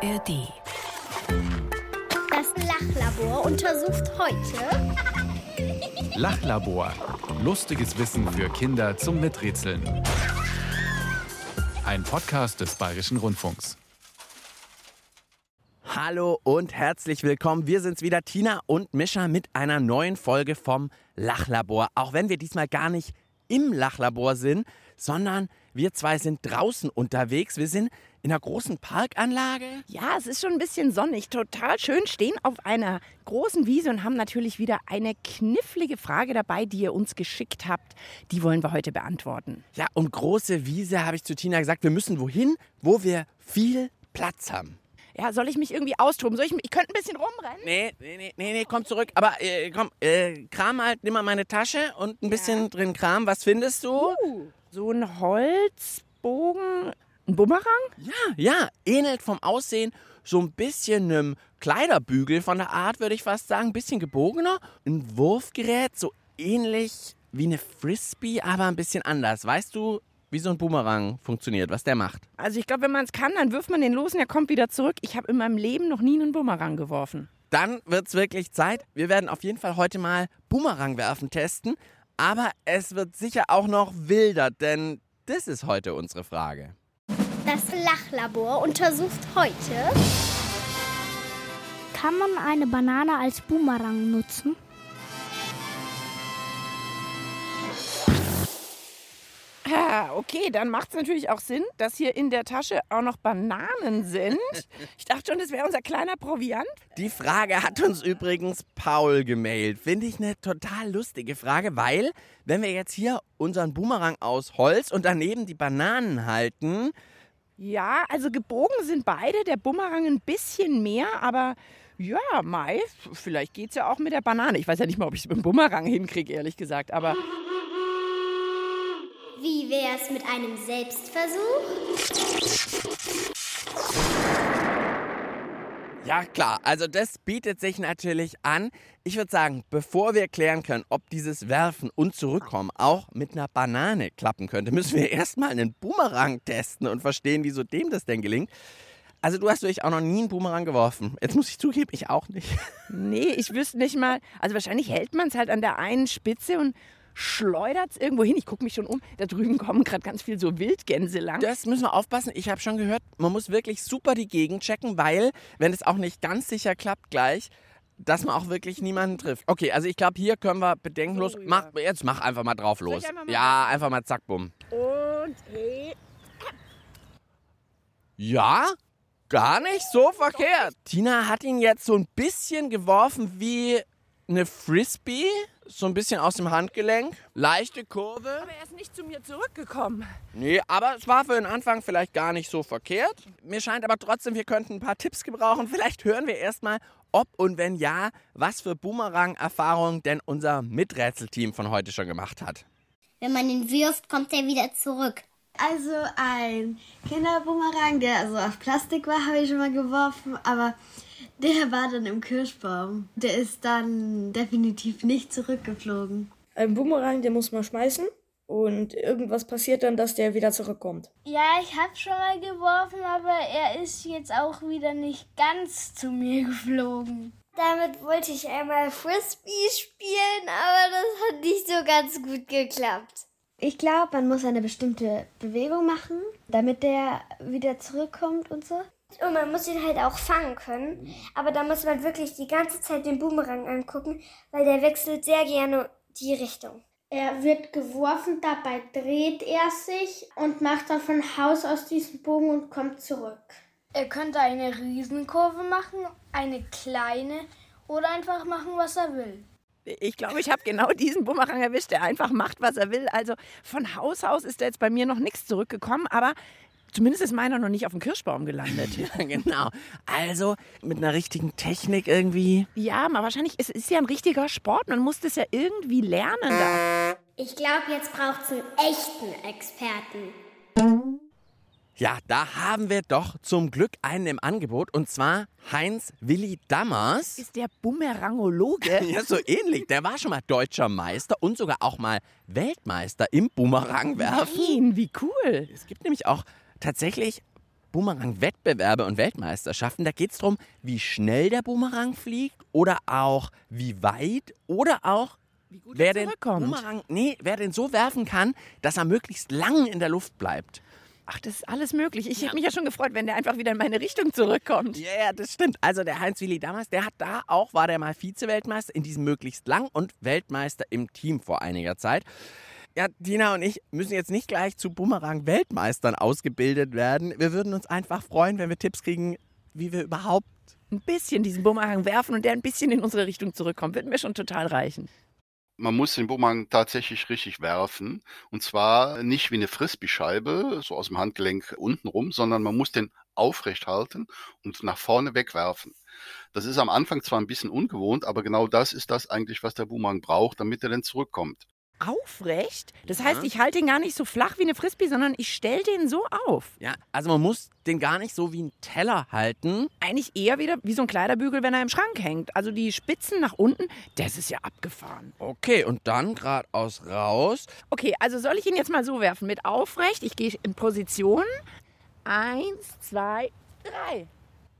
ARD. Das Lachlabor untersucht heute Lachlabor. Lustiges Wissen für Kinder zum Miträtseln. Ein Podcast des Bayerischen Rundfunks. Hallo und herzlich willkommen. Wir sind's wieder, Tina und Mischa, mit einer neuen Folge vom Lachlabor. Auch wenn wir diesmal gar nicht im Lachlabor sind, sondern wir zwei sind draußen unterwegs. Wir sind in einer großen Parkanlage. Ja, es ist schon ein bisschen sonnig, total schön, stehen auf einer großen Wiese und haben natürlich wieder eine knifflige Frage dabei, die ihr uns geschickt habt. Die wollen wir heute beantworten. Ja, und große Wiese habe ich zu Tina gesagt, wir müssen wohin, wo wir viel Platz haben. Ja, soll ich mich irgendwie austoben? Soll ich, ich könnte ein bisschen rumrennen? Nee, nee, nee, nee, nee komm zurück. Aber äh, komm, äh, kram halt, nimm mal meine Tasche und ein bisschen drin kram. Was findest du? Uh, so ein Holzbogen, ein Bumerang? Ja, ja, ähnelt vom Aussehen so ein bisschen einem Kleiderbügel von der Art, würde ich fast sagen. Ein bisschen gebogener. Ein Wurfgerät, so ähnlich wie eine Frisbee, aber ein bisschen anders. Weißt du, wie so ein Boomerang funktioniert, was der macht? Also ich glaube, wenn man es kann, dann wirft man den los und er kommt wieder zurück. Ich habe in meinem Leben noch nie einen Bumerang geworfen. Dann wird's wirklich Zeit. Wir werden auf jeden Fall heute mal Boomerang werfen testen. Aber es wird sicher auch noch wilder, denn das ist heute unsere Frage. Das Lachlabor untersucht heute Kann man eine Banane als Boomerang nutzen? Ja, okay, dann macht es natürlich auch Sinn, dass hier in der Tasche auch noch Bananen sind. Ich dachte schon, das wäre unser kleiner Proviant. Die Frage hat uns übrigens Paul gemailt. Finde ich eine total lustige Frage, weil wenn wir jetzt hier unseren Boomerang aus Holz und daneben die Bananen halten, Ja, also gebogen sind beide, der Bumerang ein bisschen mehr, aber ja, Mai, vielleicht geht's ja auch mit der Banane. Ich weiß ja nicht mal, ob ich es mit dem Bumerang hinkriege, ehrlich gesagt, aber Wie wär's mit einem Selbstversuch? Ja, klar. Also das bietet sich natürlich an. Ich würde sagen, bevor wir klären können, ob dieses Werfen und Zurückkommen auch mit einer Banane klappen könnte, müssen wir erstmal einen Boomerang testen und verstehen, wieso dem das denn gelingt. Also du hast wirklich auch noch nie einen Boomerang geworfen. Jetzt muss ich zugeben, ich auch nicht. nee, ich wüsste nicht mal. Also wahrscheinlich hält man es halt an der einen Spitze und schleudert es irgendwo hin. Ich gucke mich schon um. Da drüben kommen gerade ganz viel so Wildgänse lang. Das müssen wir aufpassen. Ich habe schon gehört, man muss wirklich super die Gegend checken, weil, wenn es auch nicht ganz sicher klappt gleich, dass man auch wirklich niemanden trifft. Okay, also ich glaube, hier können wir bedenkenlos. So, ja. mach, jetzt mach einfach mal drauf los. einfach mal ja, einfach mal zack, bumm. Und hey. Ja, gar nicht so verkehrt. Tina hat ihn jetzt so ein bisschen geworfen wie eine Frisbee, so ein bisschen aus dem Handgelenk. Leichte Kurve. Aber er ist nicht zu mir zurückgekommen. Nee, aber es war für den Anfang vielleicht gar nicht so verkehrt. Mir scheint aber trotzdem, wir könnten ein paar Tipps gebrauchen. Vielleicht hören wir erstmal, ob und wenn ja, was für Boomerang-Erfahrungen denn unser Miträtselteam von heute schon gemacht hat. Wenn man ihn wirft, kommt er wieder zurück. Also ein Kinderboomerang, der also aus Plastik war, habe ich schon mal geworfen, aber der war dann im Kirschbaum. Der ist dann definitiv nicht zurückgeflogen. Ein Boomerang, den muss man schmeißen und irgendwas passiert dann, dass der wieder zurückkommt. Ja, ich habe schon mal geworfen, aber er ist jetzt auch wieder nicht ganz zu mir geflogen. Damit wollte ich einmal Frisbee spielen, aber das hat nicht so ganz gut geklappt. Ich glaube, man muss eine bestimmte Bewegung machen, damit der wieder zurückkommt und so. Und man muss ihn halt auch fangen können. Aber da muss man wirklich die ganze Zeit den Boomerang angucken, weil der wechselt sehr gerne die Richtung. Er wird geworfen, dabei dreht er sich und macht dann von Haus aus diesen Bogen und kommt zurück. Er könnte eine Riesenkurve machen, eine kleine oder einfach machen, was er will. Ich glaube, ich habe genau diesen Bumerang erwischt, der einfach macht, was er will. Also von Haus aus ist da jetzt bei mir noch nichts zurückgekommen, aber zumindest ist meiner noch nicht auf dem Kirschbaum gelandet. Ja, genau. Also mit einer richtigen Technik irgendwie. Ja, aber wahrscheinlich, es ist ja ein richtiger Sport. Man muss das ja irgendwie lernen. Da. Ich glaube, jetzt braucht's einen echten Experten. Ja, da haben wir doch zum Glück einen im Angebot und zwar Heinz Willi Dammers. Ist der Bumerangologe? Ja, so ähnlich. Der war schon mal deutscher Meister und sogar auch mal Weltmeister im Bumerangwerfen. Nein, wie cool. Es gibt nämlich auch tatsächlich Boomerang-Wettbewerbe und Weltmeisterschaften. Da geht es darum, wie schnell der Boomerang fliegt oder auch wie weit oder auch wer den Boomerang, nee, wer den so werfen kann, dass er möglichst lang in der Luft bleibt. Ach, das ist alles möglich. Ich hätte mich ja schon gefreut, wenn der einfach wieder in meine Richtung zurückkommt. Ja, yeah, das stimmt. Also der Heinz-Willi damals, der hat da auch, war der mal Vize-Weltmeister in diesem möglichst lang und Weltmeister im Team vor einiger Zeit. Ja, Dina und ich müssen jetzt nicht gleich zu Bumerang-Weltmeistern ausgebildet werden. Wir würden uns einfach freuen, wenn wir Tipps kriegen, wie wir überhaupt ein bisschen diesen Bumerang werfen und der ein bisschen in unsere Richtung zurückkommt. Wird mir schon total reichen man muss den Bumerang tatsächlich richtig werfen. Und zwar nicht wie eine Frisbee-Scheibe, so aus dem Handgelenk unten rum, sondern man muss den aufrecht halten und nach vorne wegwerfen. Das ist am Anfang zwar ein bisschen ungewohnt, aber genau das ist das eigentlich, was der Bumerang braucht, damit er dann zurückkommt aufrecht. Das heißt, ich halte ihn gar nicht so flach wie eine Frisbee, sondern ich stelle den so auf. Ja, also man muss den gar nicht so wie ein Teller halten. Eigentlich eher wieder wie so ein Kleiderbügel, wenn er im Schrank hängt. Also die Spitzen nach unten, das ist ja abgefahren. Okay, und dann geradeaus raus. Okay, also soll ich ihn jetzt mal so werfen mit aufrecht? Ich gehe in Position. Eins, zwei, drei.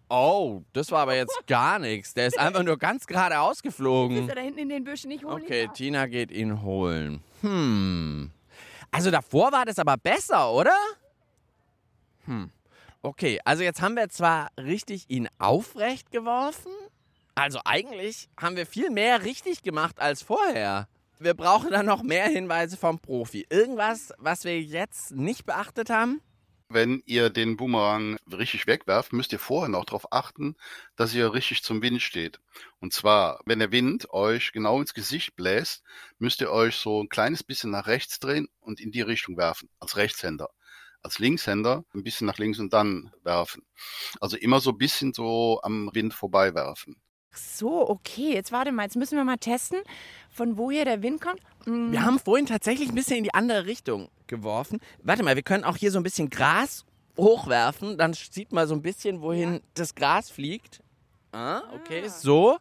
Oh, das war aber jetzt gar nichts. Der ist einfach nur ganz gerade ausgeflogen. Ist er da hinten in den Büschen nicht holen? Okay, Tina geht ihn holen. Hm. Also davor war das aber besser, oder? Hm. Okay, also jetzt haben wir zwar richtig ihn aufrecht geworfen. Also eigentlich haben wir viel mehr richtig gemacht als vorher. Wir brauchen dann noch mehr Hinweise vom Profi. Irgendwas, was wir jetzt nicht beachtet haben? Wenn ihr den Boomerang richtig wegwerft, müsst ihr vorher noch darauf achten, dass ihr richtig zum Wind steht. Und zwar, wenn der Wind euch genau ins Gesicht bläst, müsst ihr euch so ein kleines bisschen nach rechts drehen und in die Richtung werfen, als Rechtshänder. Als Linkshänder ein bisschen nach links und dann werfen. Also immer so ein bisschen so am Wind vorbei werfen. So, okay, jetzt warte mal, jetzt müssen wir mal testen, von woher der Wind kommt. Hm. Wir haben vorhin tatsächlich ein bisschen in die andere Richtung geworfen. Warte mal, wir können auch hier so ein bisschen Gras hochwerfen. Dann sieht man so ein bisschen, wohin ja. das Gras fliegt. Ah, okay, ah. so.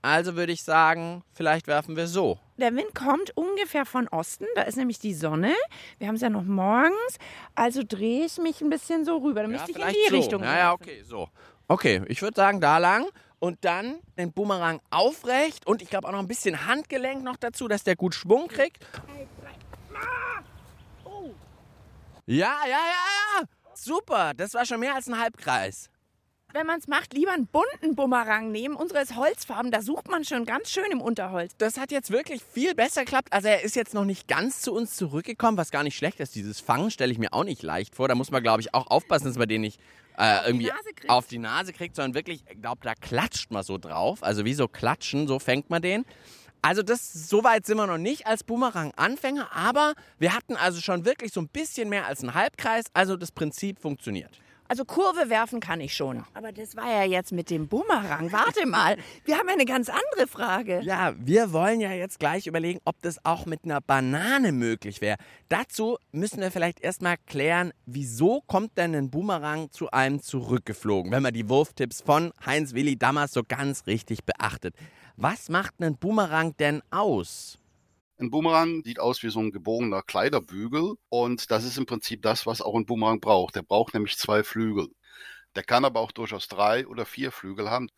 Also würde ich sagen, vielleicht werfen wir so. Der Wind kommt ungefähr von Osten. Da ist nämlich die Sonne. Wir haben es ja noch morgens. Also drehe ich mich ein bisschen so rüber. Dann ja, müsste ich in die so. Richtung. Ja, ja, okay, so. Okay, ich würde sagen, da lang. Und dann den Boomerang aufrecht. Und ich glaube auch noch ein bisschen Handgelenk noch dazu, dass der gut Schwung kriegt. Ja, ja, ja, ja. Super. Das war schon mehr als ein Halbkreis. Wenn man es macht, lieber einen bunten Bumerang nehmen. Unsere ist Holzfarben, da sucht man schon ganz schön im Unterholz. Das hat jetzt wirklich viel besser geklappt. Also er ist jetzt noch nicht ganz zu uns zurückgekommen, was gar nicht schlecht ist. Dieses Fangen stelle ich mir auch nicht leicht vor. Da muss man, glaube ich, auch aufpassen, dass man den nicht äh, irgendwie die auf die Nase kriegt, sondern wirklich, ich glaube, da klatscht man so drauf. Also wie so klatschen, so fängt man den. Also das, so weit sind wir noch nicht als Boomerang-Anfänger, aber wir hatten also schon wirklich so ein bisschen mehr als einen Halbkreis, also das Prinzip funktioniert. Also Kurve werfen kann ich schon. Aber das war ja jetzt mit dem Boomerang. Warte mal, wir haben eine ganz andere Frage. Ja, wir wollen ja jetzt gleich überlegen, ob das auch mit einer Banane möglich wäre. Dazu müssen wir vielleicht erstmal klären, wieso kommt denn ein Boomerang zu einem zurückgeflogen, wenn man die Wurftipps von Heinz Willi damals so ganz richtig beachtet. Was macht ein Boomerang denn aus? Ein Boomerang sieht aus wie so ein gebogener Kleiderbügel und das ist im Prinzip das, was auch ein Boomerang braucht. Der braucht nämlich zwei Flügel. Der kann aber auch durchaus drei oder vier Flügel haben.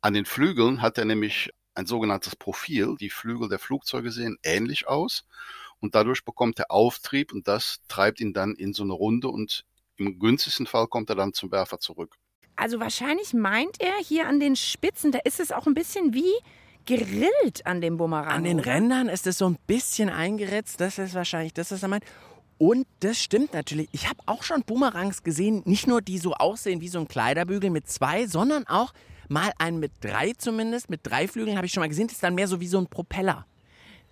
An den Flügeln hat er nämlich ein sogenanntes Profil. Die Flügel der Flugzeuge sehen ähnlich aus und dadurch bekommt er Auftrieb und das treibt ihn dann in so eine Runde und im günstigsten Fall kommt er dann zum Werfer zurück. Also wahrscheinlich meint er hier an den Spitzen, da ist es auch ein bisschen wie gegrillt an dem Bumerang. An den? Rändern ist es so ein bisschen eingeritzt. Das ist wahrscheinlich das, was er meint. Und das stimmt natürlich. Ich habe auch schon Boomerangs gesehen, nicht nur die so aussehen wie so ein Kleiderbügel mit zwei, sondern auch mal einen mit drei zumindest. Mit drei Flügeln habe ich schon mal gesehen. Das ist dann mehr so wie so ein Propeller.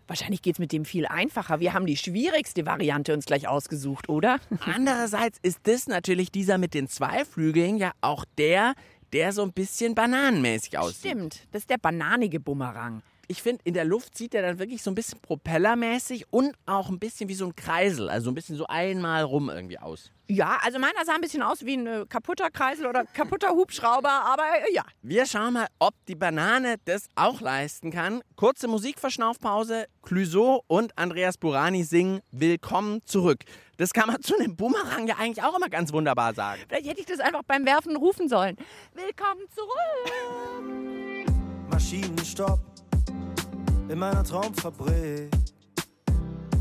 Wahrscheinlich geht es mit dem viel einfacher. Wir haben die schwierigste Variante uns gleich ausgesucht, oder? Andererseits ist das natürlich dieser mit den zwei Flügeln ja auch der, der so ein bisschen bananenmäßig aussieht. Stimmt, das ist der bananige Bumerang. Ich finde, in der Luft sieht er dann wirklich so ein bisschen propellermäßig und auch ein bisschen wie so ein Kreisel, also ein bisschen so einmal rum irgendwie aus. Ja, also meiner sah ein bisschen aus wie ein äh, kaputter Kreisel oder kaputter Hubschrauber, aber äh, ja. Wir schauen mal, ob die Banane das auch leisten kann. Kurze Musikverschnaufpause. Clüso und Andreas Burani singen Willkommen zurück. Das kann man zu einem Boomerang ja eigentlich auch immer ganz wunderbar sagen. Vielleicht hätte ich das einfach beim Werfen rufen sollen. Willkommen zurück! Maschinenstopp in meiner Traumfabrik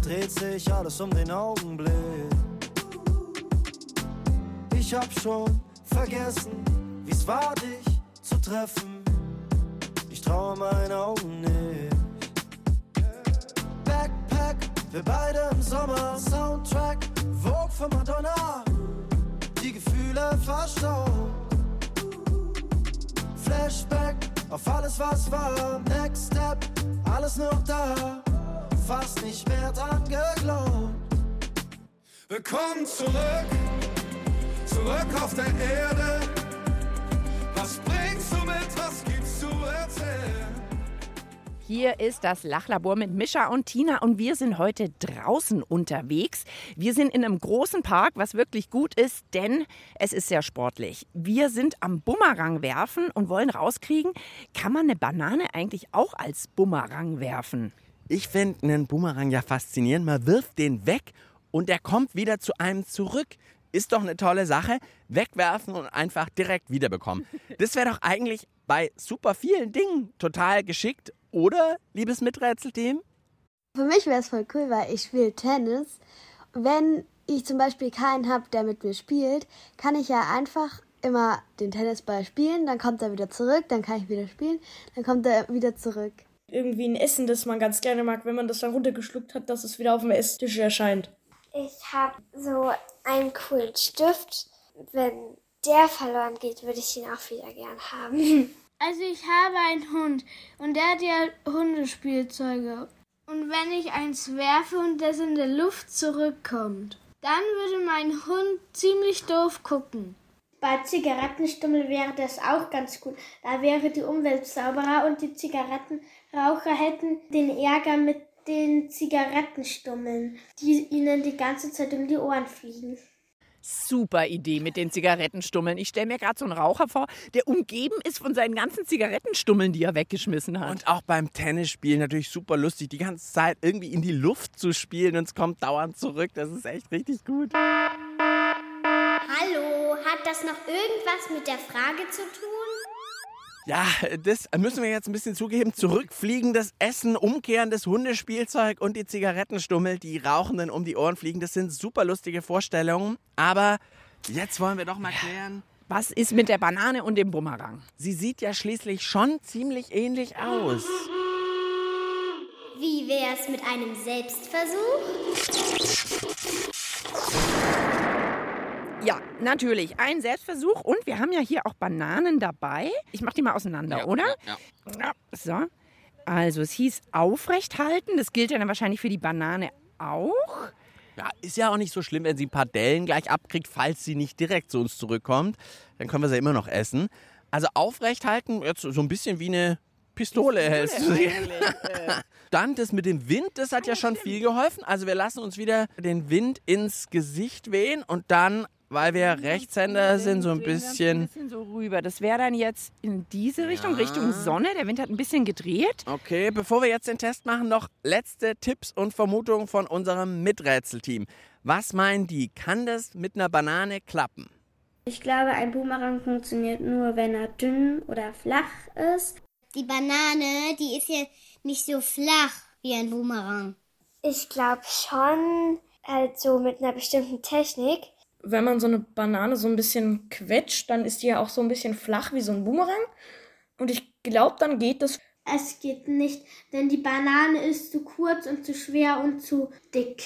dreht sich alles um den Augenblick. Ich hab schon vergessen, wie's war, dich zu treffen. Ich traue meinen Augen nicht. Wir beide im Sommer. Soundtrack, Vogue von Madonna. Die Gefühle verstaubt. Flashback auf alles, was war. Next Step, alles noch da. Fast nicht mehr dran geglaubt. Willkommen zurück, zurück auf der Erde. Hier ist das Lachlabor mit Mischa und Tina und wir sind heute draußen unterwegs. Wir sind in einem großen Park, was wirklich gut ist, denn es ist sehr sportlich. Wir sind am Bumerang werfen und wollen rauskriegen, kann man eine Banane eigentlich auch als Bumerang werfen? Ich finde einen Boomerang ja faszinierend. Man wirft den weg und der kommt wieder zu einem zurück. Ist doch eine tolle Sache. Wegwerfen und einfach direkt wiederbekommen. Das wäre doch eigentlich bei super vielen Dingen total geschickt, oder, liebes Miträtselteam? Für mich wäre es voll cool, weil ich spiele Tennis. Wenn ich zum Beispiel keinen habe, der mit mir spielt, kann ich ja einfach immer den Tennisball spielen, dann kommt er wieder zurück, dann kann ich wieder spielen, dann kommt er wieder zurück. Irgendwie ein Essen, das man ganz gerne mag, wenn man das dann runtergeschluckt hat, dass es wieder auf dem Esstisch erscheint. Ich habe so einen coolen Stift. Wenn der verloren geht, würde ich ihn auch wieder gern haben. Also ich habe einen Hund und der hat ja Hundespielzeuge. Und wenn ich eins werfe und das in der Luft zurückkommt, dann würde mein Hund ziemlich doof gucken. Bei Zigarettenstummel wäre das auch ganz gut. Da wäre die Umwelt sauberer und die Zigarettenraucher hätten den Ärger mit den Zigarettenstummeln, die ihnen die ganze Zeit um die Ohren fliegen. Super Idee mit den Zigarettenstummeln. Ich stelle mir gerade so einen Raucher vor, der umgeben ist von seinen ganzen Zigarettenstummeln, die er weggeschmissen hat. Und auch beim Tennisspielen natürlich super lustig, die ganze Zeit irgendwie in die Luft zu spielen und es kommt dauernd zurück. Das ist echt richtig gut. Hallo, hat das noch irgendwas mit der Frage zu tun? Ja, das müssen wir jetzt ein bisschen zugeben. Zurückfliegendes Essen, umkehrendes Hundespielzeug und die Zigarettenstummel, die Rauchenden um die Ohren fliegen. Das sind super lustige Vorstellungen. Aber jetzt wollen wir doch mal klären. Was ist mit der Banane und dem Bumerang? Sie sieht ja schließlich schon ziemlich ähnlich aus. Wie wär's mit einem Selbstversuch? Ja, natürlich. Ein Selbstversuch. Und wir haben ja hier auch Bananen dabei. Ich mache die mal auseinander, Ja, oder? ja, ja. So. Also es hieß aufrecht halten. Das gilt ja dann wahrscheinlich für die Banane auch. Ja, ist ja auch nicht so schlimm, wenn sie ein paar Dellen gleich abkriegt, falls sie nicht direkt zu uns zurückkommt. Dann können wir sie immer noch essen. Also aufrecht halten, jetzt so ein bisschen wie eine Pistole hältst du sie. Dann das mit dem Wind, das hat ja schon viel geholfen. Also wir lassen uns wieder den Wind ins Gesicht wehen und dann, weil wir Rechtshänder sind, so ein bisschen... Ein bisschen so rüber. Das wäre dann jetzt in diese Richtung, Richtung Sonne. Der Wind hat ein bisschen gedreht. Okay, bevor wir jetzt den Test machen, noch letzte Tipps und Vermutungen von unserem Miträtselteam. Was meinen die? Kann das mit einer Banane klappen? Ich glaube, ein Boomerang funktioniert nur, wenn er dünn oder flach ist. Die Banane, die ist ja nicht so flach wie ein Boomerang. Ich glaube schon, halt so mit einer bestimmten Technik. Wenn man so eine Banane so ein bisschen quetscht, dann ist die ja auch so ein bisschen flach wie so ein Boomerang. Und ich glaube, dann geht das. Es geht nicht, denn die Banane ist zu kurz und zu schwer und zu dick.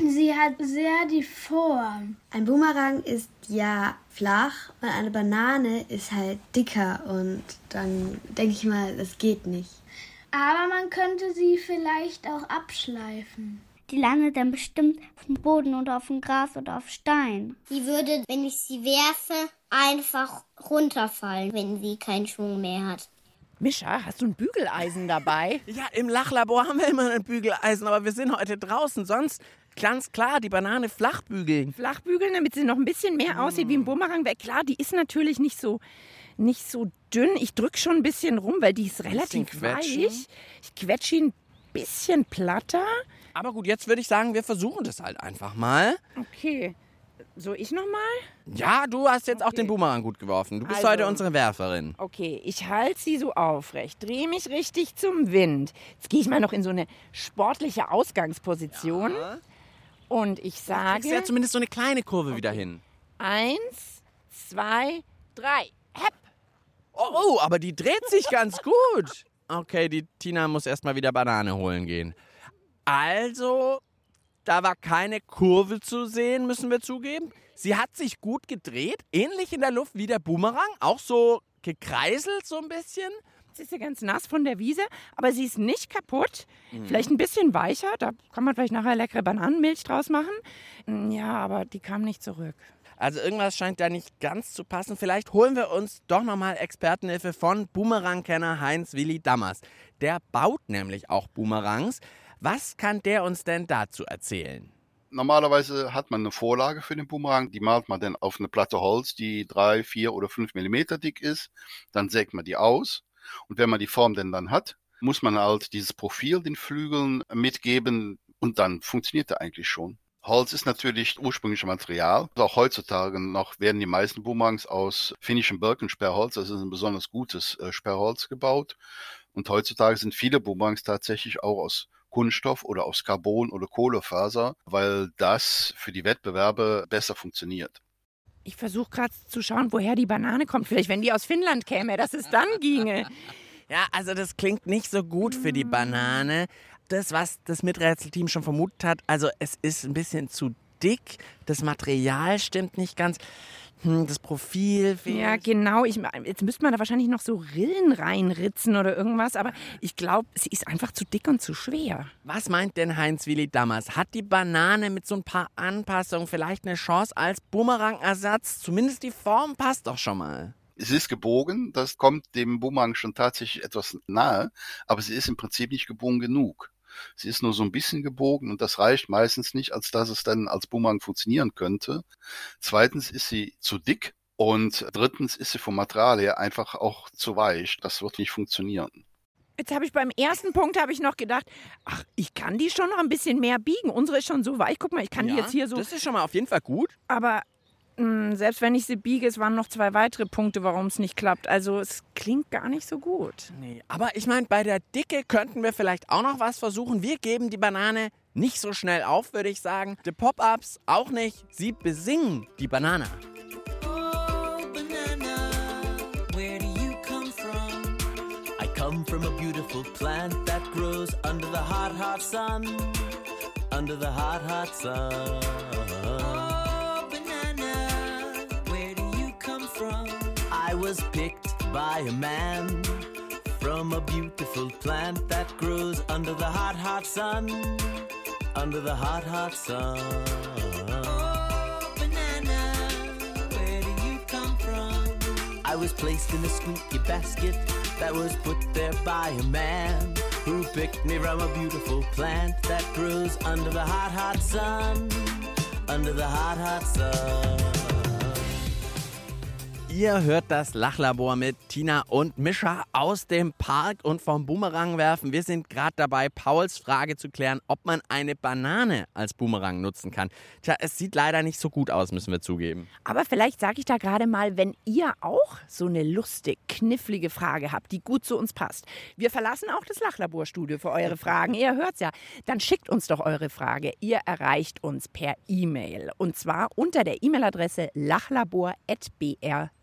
Sie hat sehr die Form. Ein Boomerang ist ja flach und eine Banane ist halt dicker und dann denke ich mal, das geht nicht. Aber man könnte sie vielleicht auch abschleifen. Die landet dann bestimmt auf dem Boden oder auf dem Gras oder auf Stein. Die würde, wenn ich sie werfe, einfach runterfallen, wenn sie keinen Schwung mehr hat. Mischa, hast du ein Bügeleisen dabei? Ja, im Lachlabor haben wir immer ein Bügeleisen, aber wir sind heute draußen. Sonst ganz klar die Banane flach bügeln. Flach bügeln, damit sie noch ein bisschen mehr aussieht wie ein Bumerang. Weil klar, die ist natürlich nicht so, nicht so dünn. Ich drücke schon ein bisschen rum, weil die ist relativ weich. Ich quetsche ihn ein bisschen platter. Aber gut, jetzt würde ich sagen, wir versuchen das halt einfach mal. Okay. So, ich nochmal? Ja, du hast jetzt auch den Boomerang gut geworfen. Du bist Also- heute unsere Werferin. Okay, ich halte sie so aufrecht, drehe mich richtig zum Wind. Jetzt gehe ich mal noch in so eine sportliche Ausgangsposition. Und ich sage. Kriegst ja zumindest so eine kleine Kurve wieder hin. Eins, zwei, drei. Hepp. Oh, oh, aber die dreht sich ganz gut. Okay, die Tina muss erstmal wieder Banane holen gehen. Also, da war keine Kurve zu sehen, müssen wir zugeben. Sie hat sich gut gedreht, ähnlich in der Luft wie der Boomerang, auch so gekreiselt so ein bisschen. Sie ist ja ganz nass von der Wiese, aber sie ist nicht kaputt. Mhm. Vielleicht ein bisschen weicher, da kann man vielleicht nachher leckere Bananenmilch draus machen. Mm, Ja, aber die kam nicht zurück. Also irgendwas scheint da nicht ganz zu passen. Vielleicht holen wir uns doch nochmal Expertenhilfe von Boomerang-Kenner Heinz Willi Dammers. Der baut nämlich auch Boomerangs. Was kann der uns denn dazu erzählen? Normalerweise hat man eine Vorlage für den Boomerang, die malt man dann auf eine Platte Holz, die drei, vier oder fünf Millimeter dick ist. Dann sägt man die aus. Und wenn man die Form denn dann hat, muss man halt dieses Profil den Flügeln mitgeben und dann funktioniert er eigentlich schon. Holz ist natürlich ursprüngliches Material. Auch heutzutage noch werden die meisten Boomerangs aus finnischem Birkensperrholz, das ist ein besonders gutes äh, Sperrholz gebaut. Und heutzutage sind viele Boomerangs tatsächlich auch aus Kunststoff oder aus Carbon oder Kohlefaser, weil das für die Wettbewerbe besser funktioniert. Ich versuche gerade zu schauen, woher die Banane kommt. Vielleicht, wenn die aus Finnland käme, dass es dann ginge. Ja, also das klingt nicht so gut für die Banane. Das, was das Miträtselteam schon vermutet hat, also es ist ein bisschen zu dick, das Material stimmt nicht ganz, hm, das Profil fehlt. Ja, genau. Ich, jetzt müsste man da wahrscheinlich noch so Rillen reinritzen oder irgendwas, aber ich glaube, sie ist einfach zu dick und zu schwer. Was meint denn Heinz-Willi Dammers? Hat die Banane mit so ein paar Anpassungen vielleicht eine Chance als Bumerang-Ersatz? Zumindest die Form passt doch schon mal. Es ist gebogen, das kommt dem Boomerang schon tatsächlich etwas nahe, aber sie ist im Prinzip nicht gebogen genug. Sie ist nur so ein bisschen gebogen und das reicht meistens nicht, als dass es dann als Boomerang funktionieren könnte. Zweitens ist sie zu dick und drittens ist sie vom Material her einfach auch zu weich. Das wird nicht funktionieren. Jetzt habe ich beim ersten Punkt habe ich noch gedacht, ach, ich kann die schon noch ein bisschen mehr biegen. Unsere ist schon so weich. Guck mal, ich kann die Ja, jetzt hier so. Das ist schon mal auf jeden Fall gut. Aber selbst wenn ich sie biege, es waren noch zwei weitere Punkte, warum es nicht klappt. Also es klingt gar nicht so gut. Nee, aber ich meine, bei der Dicke könnten wir vielleicht auch noch was versuchen. Wir geben die Banane nicht so schnell auf, würde ich sagen. Die Pop-Ups auch nicht. Sie besingen die Banane. Where do you come from? I come from a beautiful plant that grows under the hot, hot sun. Under the hot, hot sun. Was picked by a man from a beautiful plant that grows under the hot, hot sun. Under the hot, hot sun. Oh, banana, where do you come from? I was placed in a squeaky basket that was put there by a man who picked me from a beautiful plant that grows under the hot, hot sun. Under the hot, hot sun. Ihr hört das Lachlabor mit Tina und Mischa aus dem Park und vom Boomerang werfen. Wir sind gerade dabei, Pauls Frage zu klären, ob man eine Banane als Boomerang nutzen kann. Tja, es sieht leider nicht so gut aus, müssen wir zugeben. Aber vielleicht sage ich da gerade mal, wenn ihr auch so eine lustig, knifflige Frage habt, die gut zu uns passt. Wir verlassen auch das Lachlaborstudio für eure Fragen. Ihr hört's ja. Dann schickt uns doch eure Frage. Ihr erreicht uns per E-Mail. Und zwar unter der E-Mail-Adresse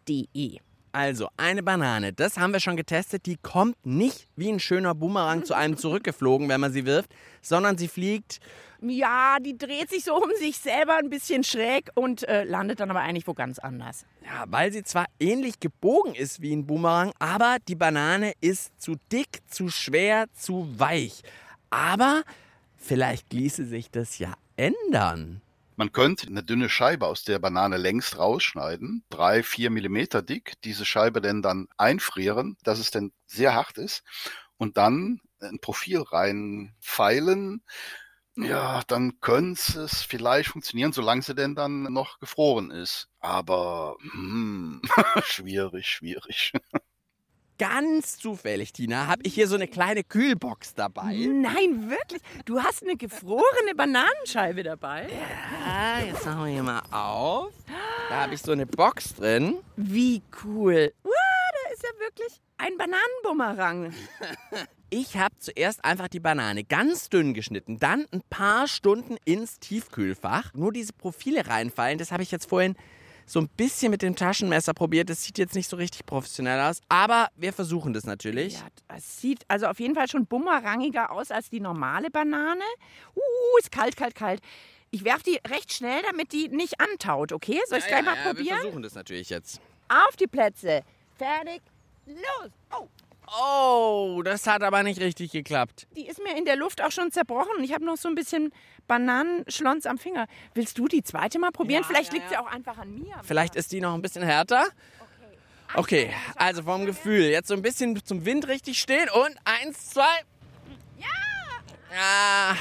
lachlabor.br.de. Also, eine Banane, das haben wir schon getestet, die kommt nicht wie ein schöner Boomerang zu einem zurückgeflogen, wenn man sie wirft, sondern sie fliegt Ja, die dreht sich so um sich selber ein bisschen schräg und äh, landet dann aber eigentlich wo ganz anders. Ja, weil sie zwar ähnlich gebogen ist wie ein Boomerang, aber die Banane ist zu dick, zu schwer, zu weich. Aber vielleicht ließe sich das ja ändern. Man könnte eine dünne Scheibe aus der Banane längst rausschneiden, drei, vier Millimeter dick, diese Scheibe denn dann einfrieren, dass es dann sehr hart ist und dann ein Profil reinfeilen. Ja, dann könnte es vielleicht funktionieren, solange sie denn dann noch gefroren ist. Aber hm, schwierig, schwierig. Ganz zufällig, Tina, habe ich hier so eine kleine Kühlbox dabei. Nein, wirklich? Du hast eine gefrorene Bananenscheibe dabei? Ja, jetzt machen wir hier mal auf. Da habe ich so eine Box drin. Wie cool. Wow, da ist ja wirklich ein Bananenbumerang. Ich habe zuerst einfach die Banane ganz dünn geschnitten, dann ein paar Stunden ins Tiefkühlfach. Nur diese Profile reinfallen, das habe ich jetzt vorhin so ein bisschen mit dem Taschenmesser probiert. Das sieht jetzt nicht so richtig professionell aus, aber wir versuchen das natürlich. Ja, es sieht also auf jeden Fall schon bumerangiger aus als die normale Banane. Uh, ist kalt, kalt, kalt. Ich werfe die recht schnell, damit die nicht antaut, okay? Soll ich ja, gleich ja, mal ja, probieren? Wir versuchen das natürlich jetzt. Auf die Plätze. Fertig. Los. Oh, Oh, das hat aber nicht richtig geklappt. die ist mir in der Luft auch schon zerbrochen. Ich habe noch so ein bisschen Bananenschlons am Finger. Willst du die zweite mal probieren? Ja, Vielleicht ja, liegt sie auch einfach an mir. Vielleicht ist die noch ein bisschen härter. Okay, also vom Gefühl. Jetzt so ein bisschen zum Wind richtig stehen und eins, zwei. Ja!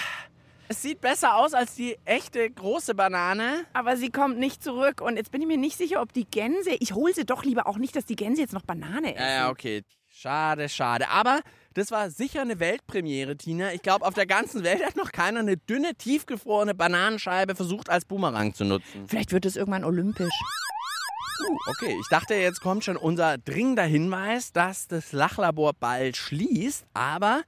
Es sieht besser aus als die echte große Banane. Aber sie kommt nicht zurück. Und jetzt bin ich mir nicht sicher, ob die Gänse. Ich hole sie doch lieber auch nicht, dass die Gänse jetzt noch Banane essen. Ja, ja, okay. Schade, schade. Aber das war sicher eine Weltpremiere, Tina. Ich glaube, auf der ganzen Welt hat noch keiner eine dünne, tiefgefrorene Bananenscheibe versucht, als Boomerang zu nutzen. Vielleicht wird es irgendwann olympisch. Uh, okay, ich dachte, jetzt kommt schon unser dringender Hinweis, dass das Lachlabor bald schließt. Aber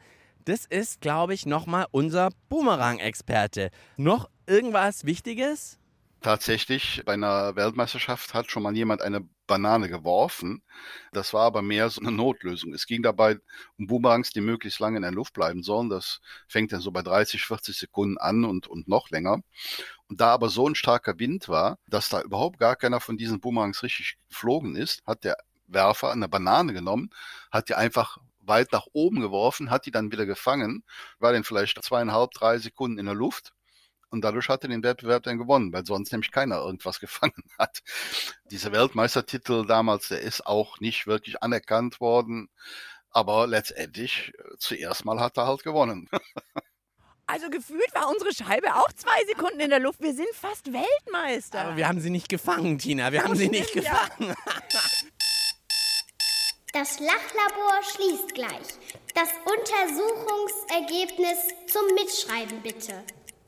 das ist, glaube ich, nochmal unser Boomerang-Experte. Noch irgendwas Wichtiges? Tatsächlich, bei einer Weltmeisterschaft hat schon mal jemand eine Banane geworfen. Das war aber mehr so eine Notlösung. Es ging dabei um Boomerangs, die möglichst lange in der Luft bleiben sollen. Das fängt dann so bei 30, 40 Sekunden an und, und noch länger. Und da aber so ein starker Wind war, dass da überhaupt gar keiner von diesen Boomerangs richtig geflogen ist, hat der Werfer eine Banane genommen, hat die einfach weit nach oben geworfen, hat die dann wieder gefangen, war dann vielleicht zweieinhalb, drei Sekunden in der Luft und dadurch hat er den Wettbewerb dann gewonnen, weil sonst nämlich keiner irgendwas gefangen hat. Dieser Weltmeistertitel damals, der ist auch nicht wirklich anerkannt worden, aber letztendlich äh, zuerst mal hat er halt gewonnen. Also gefühlt war unsere Scheibe auch zwei Sekunden in der Luft. Wir sind fast Weltmeister. Aber wir haben sie nicht gefangen, Tina. Wir haben sie nicht ja. gefangen. Das Lachlabor schließt gleich. Das Untersuchungsergebnis zum Mitschreiben bitte.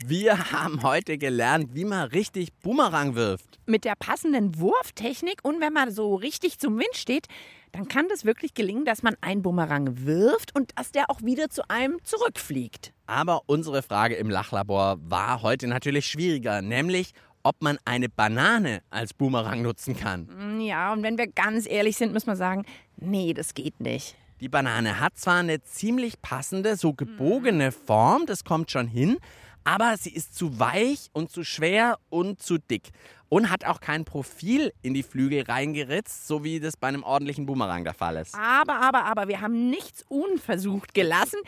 Wir haben heute gelernt, wie man richtig Boomerang wirft. Mit der passenden Wurftechnik und wenn man so richtig zum Wind steht, dann kann das wirklich gelingen, dass man einen Bumerang wirft und dass der auch wieder zu einem zurückfliegt. Aber unsere Frage im Lachlabor war heute natürlich schwieriger, nämlich ob man eine Banane als Boomerang nutzen kann. Mm, Ja, und wenn wir ganz ehrlich sind, müssen wir sagen, nee, das geht nicht. Die Banane hat zwar eine ziemlich passende, so gebogene Form, das kommt schon hin, aber sie ist zu weich und zu schwer und zu dick. Und hat auch kein Profil in die Flügel reingeritzt, so wie das bei einem ordentlichen Boomerang der Fall ist. Aber, aber, aber, wir haben nichts unversucht gelassen.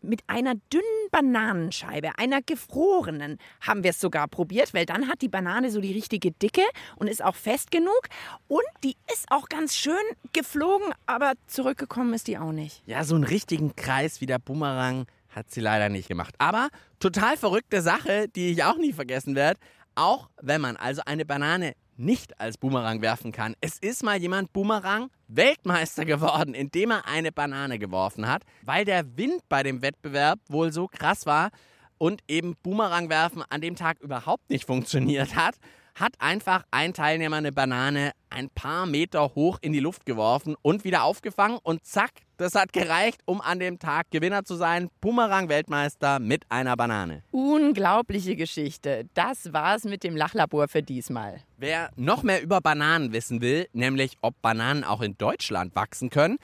Mit einer dünnen Bananenscheibe, einer gefrorenen, haben wir es sogar probiert, weil dann hat die Banane so die richtige Dicke und ist auch fest genug. Und die ist auch ganz schön geflogen, aber zurückgekommen ist die auch nicht. Ja, so einen richtigen Kreis wie der Boomerang hat sie leider nicht gemacht. Aber total verrückte Sache, die ich auch nie vergessen werde. Auch wenn man also eine Banane nicht als Boomerang werfen kann. Es ist mal jemand Boomerang Weltmeister geworden, indem er eine Banane geworfen hat, weil der Wind bei dem Wettbewerb wohl so krass war und eben Boomerang werfen an dem Tag überhaupt nicht funktioniert hat, hat einfach ein Teilnehmer eine Banane ein paar Meter hoch in die Luft geworfen und wieder aufgefangen und zack, das hat gereicht, um an dem Tag Gewinner zu sein, Boomerang-Weltmeister mit einer Banane. Unglaubliche Geschichte. Das war's mit dem Lachlabor für diesmal. Wer noch mehr über Bananen wissen will, nämlich ob Bananen auch in Deutschland wachsen können,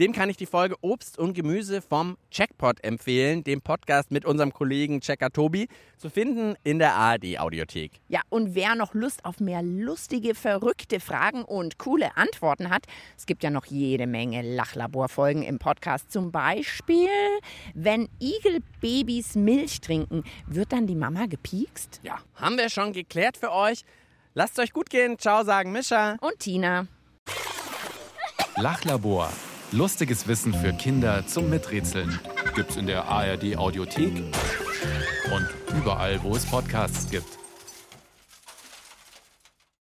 dem kann ich die Folge Obst und Gemüse vom Checkpot empfehlen, dem Podcast mit unserem Kollegen Checker Tobi, zu finden in der ARD-Audiothek. Ja, und wer noch Lust auf mehr lustige, verrückte Fragen und coole Antworten hat, es gibt ja noch jede Menge Lachlaborfolgen im Podcast. Zum Beispiel, wenn Igelbabys Milch trinken, wird dann die Mama gepiekst? Ja, haben wir schon geklärt für euch. Lasst es euch gut gehen. Ciao, sagen Mischa. Und Tina. Lachlabor. Lustiges Wissen für Kinder zum Miträtseln. Gibt's in der ARD Audiothek und überall, wo es Podcasts gibt.